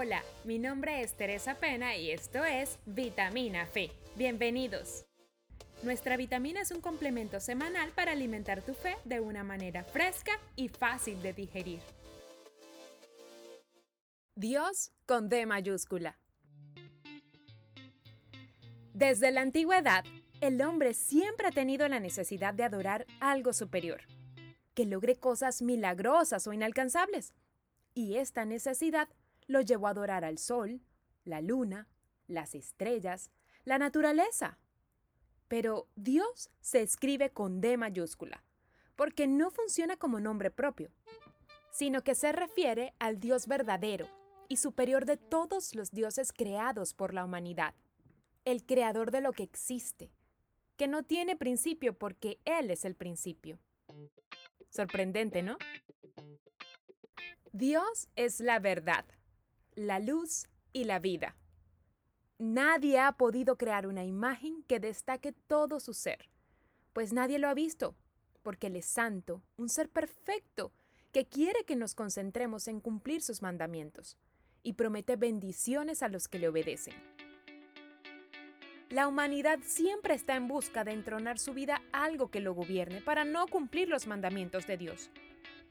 Hola, mi nombre es Teresa Pena y esto es Vitamina Fe. Bienvenidos. Nuestra vitamina es un complemento semanal para alimentar tu fe de una manera fresca y fácil de digerir. Dios con D mayúscula. Desde la antigüedad, el hombre siempre ha tenido la necesidad de adorar algo superior, que logre cosas milagrosas o inalcanzables. Y esta necesidad lo llevó a adorar al sol, la luna, las estrellas, la naturaleza. Pero Dios se escribe con D mayúscula, porque no funciona como nombre propio, sino que se refiere al Dios verdadero y superior de todos los dioses creados por la humanidad, el creador de lo que existe, que no tiene principio porque Él es el principio. Sorprendente, ¿no? Dios es la verdad, la luz y la vida. Nadie ha podido crear una imagen que destaque todo su ser, pues nadie lo ha visto, porque Él es santo, un ser perfecto, que quiere que nos concentremos en cumplir sus mandamientos, y promete bendiciones a los que le obedecen. La humanidad siempre está en busca de entronar su vida algo que lo gobierne para no cumplir los mandamientos de Dios.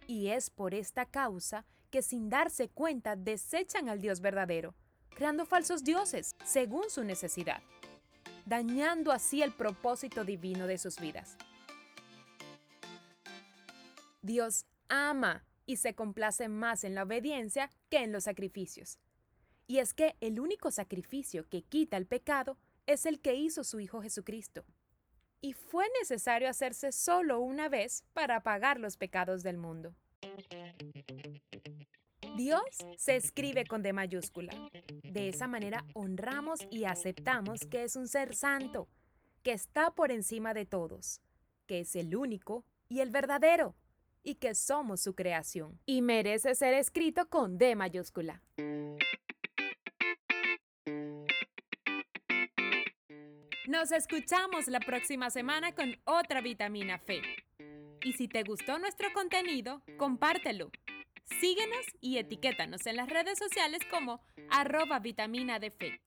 Y es por esta causa que sin darse cuenta desechan al Dios verdadero, creando falsos dioses según su necesidad, dañando así el propósito divino de sus vidas. Dios ama y se complace más en la obediencia que en los sacrificios. Y es que el único sacrificio que quita el pecado es el que hizo su Hijo Jesucristo. Y fue necesario hacerse solo una vez para pagar los pecados del mundo. Dios se escribe con D mayúscula. De esa manera honramos y aceptamos que es un ser santo, que está por encima de todos, que es el único y el verdadero, y que somos su creación. Y merece ser escrito con D mayúscula. Nos escuchamos la próxima semana con otra vitamina Fe. Y si te gustó nuestro contenido, compártelo. Síguenos y etiquétanos en las redes sociales como arroba vitamina de fe.